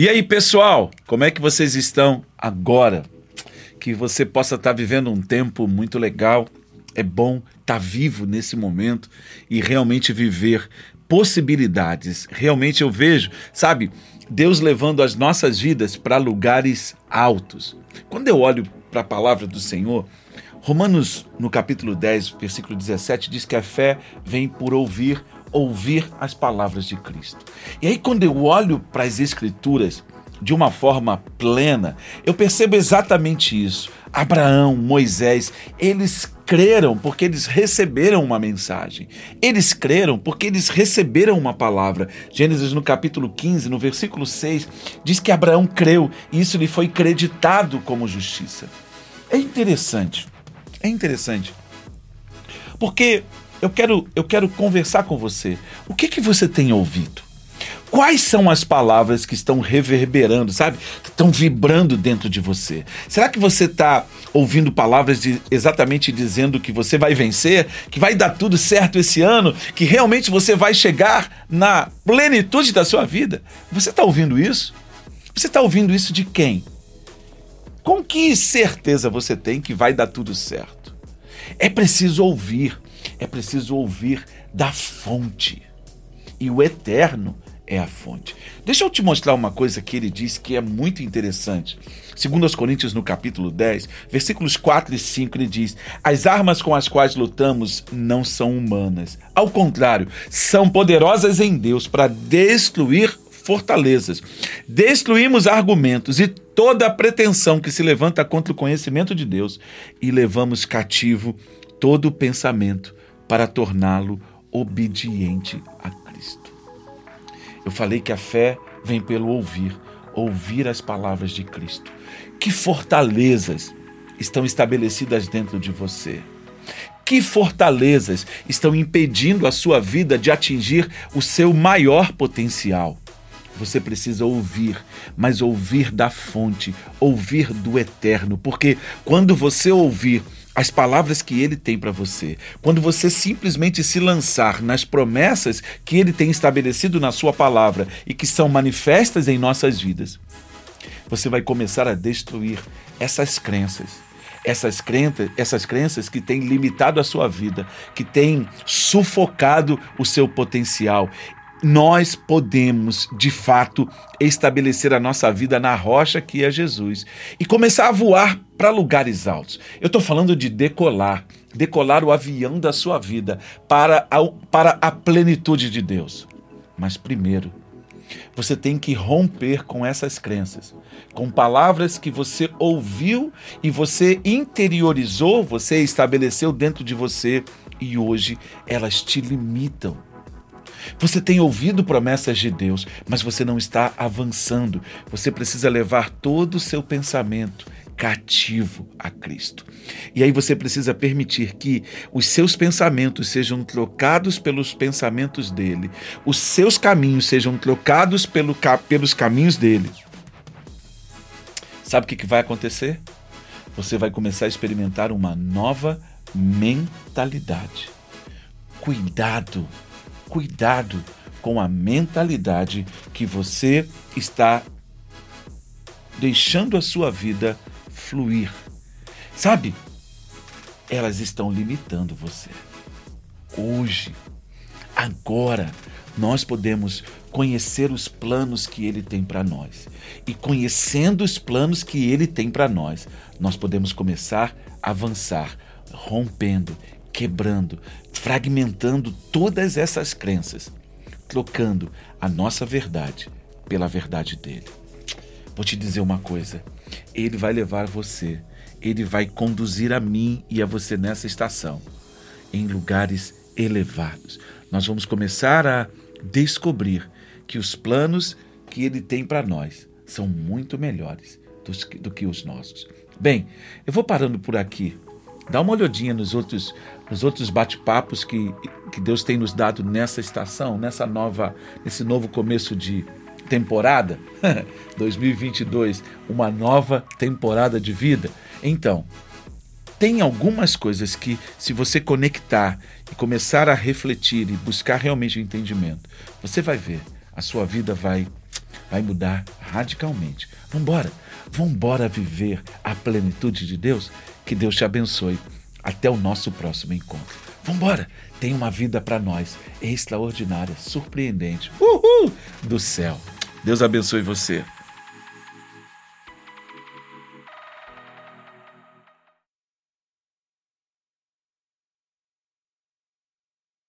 E aí, pessoal, como é que vocês estão agora? Que você possa estar vivendo um tempo muito legal. É bom estar vivo nesse momento e realmente viver possibilidades. Realmente eu vejo, sabe, Deus levando as nossas vidas para lugares altos. Quando eu olho para a palavra do Senhor, Romanos, no capítulo 10, versículo 17, diz que a fé vem por ouvir ouvir as palavras de Cristo. E aí, quando eu olho para as Escrituras de uma forma plena, eu percebo exatamente isso. Abraão, Moisés, eles creram porque eles receberam uma mensagem. Eles creram porque eles receberam uma palavra. Gênesis no capítulo 15, no versículo 6, diz que Abraão creu e isso lhe foi creditado como justiça. É interessante. É interessante. Porque eu quero, eu quero conversar com você. O que, que você tem ouvido? Quais são as palavras que estão reverberando, sabe? Que estão vibrando dentro de você? Será que você está ouvindo palavras de, exatamente dizendo que você vai vencer, que vai dar tudo certo esse ano, que realmente você vai chegar na plenitude da sua vida? Você está ouvindo isso? Você está ouvindo isso de quem? Com que certeza você tem que vai dar tudo certo? É preciso ouvir é preciso ouvir da fonte. E o eterno é a fonte. Deixa eu te mostrar uma coisa que ele diz que é muito interessante. Segundo os Coríntios no capítulo 10, versículos 4 e 5, ele diz: "As armas com as quais lutamos não são humanas. Ao contrário, são poderosas em Deus para destruir fortalezas. Destruímos argumentos e toda pretensão que se levanta contra o conhecimento de Deus e levamos cativo todo o pensamento para torná-lo obediente a Cristo. Eu falei que a fé vem pelo ouvir, ouvir as palavras de Cristo. Que fortalezas estão estabelecidas dentro de você? Que fortalezas estão impedindo a sua vida de atingir o seu maior potencial? Você precisa ouvir, mas ouvir da fonte, ouvir do eterno, porque quando você ouvir as palavras que ele tem para você, quando você simplesmente se lançar nas promessas que ele tem estabelecido na sua palavra e que são manifestas em nossas vidas, você vai começar a destruir essas crenças. Essas crenças, essas crenças que têm limitado a sua vida, que têm sufocado o seu potencial nós podemos, de fato, estabelecer a nossa vida na rocha que é Jesus e começar a voar para lugares altos. Eu estou falando de decolar, decolar o avião da sua vida para a, para a plenitude de Deus. Mas primeiro, você tem que romper com essas crenças, com palavras que você ouviu e você interiorizou, você estabeleceu dentro de você e hoje elas te limitam você tem ouvido promessas de Deus, mas você não está avançando. Você precisa levar todo o seu pensamento cativo a Cristo. E aí você precisa permitir que os seus pensamentos sejam trocados pelos pensamentos dele, os seus caminhos sejam trocados pelo, pelos caminhos dele. Sabe o que vai acontecer? Você vai começar a experimentar uma nova mentalidade. Cuidado cuidado com a mentalidade que você está deixando a sua vida fluir. Sabe? Elas estão limitando você. Hoje, agora, nós podemos conhecer os planos que ele tem para nós. E conhecendo os planos que ele tem para nós, nós podemos começar a avançar, rompendo quebrando, fragmentando todas essas crenças, trocando a nossa verdade pela verdade dele. Vou te dizer uma coisa: ele vai levar você, ele vai conduzir a mim e a você nessa estação em lugares elevados. Nós vamos começar a descobrir que os planos que ele tem para nós são muito melhores do que os nossos. Bem, eu vou parando por aqui. Dá uma olhadinha nos outros, nos outros bate-papos que, que Deus tem nos dado nessa estação, nessa nova, nesse novo começo de temporada 2022, uma nova temporada de vida. Então, tem algumas coisas que, se você conectar e começar a refletir e buscar realmente o entendimento, você vai ver, a sua vida vai, vai mudar radicalmente. Vambora, vambora viver a plenitude de Deus. Que Deus te abençoe. Até o nosso próximo encontro. Vambora, tem uma vida para nós extraordinária, surpreendente. Uhul! Do céu. Deus abençoe você.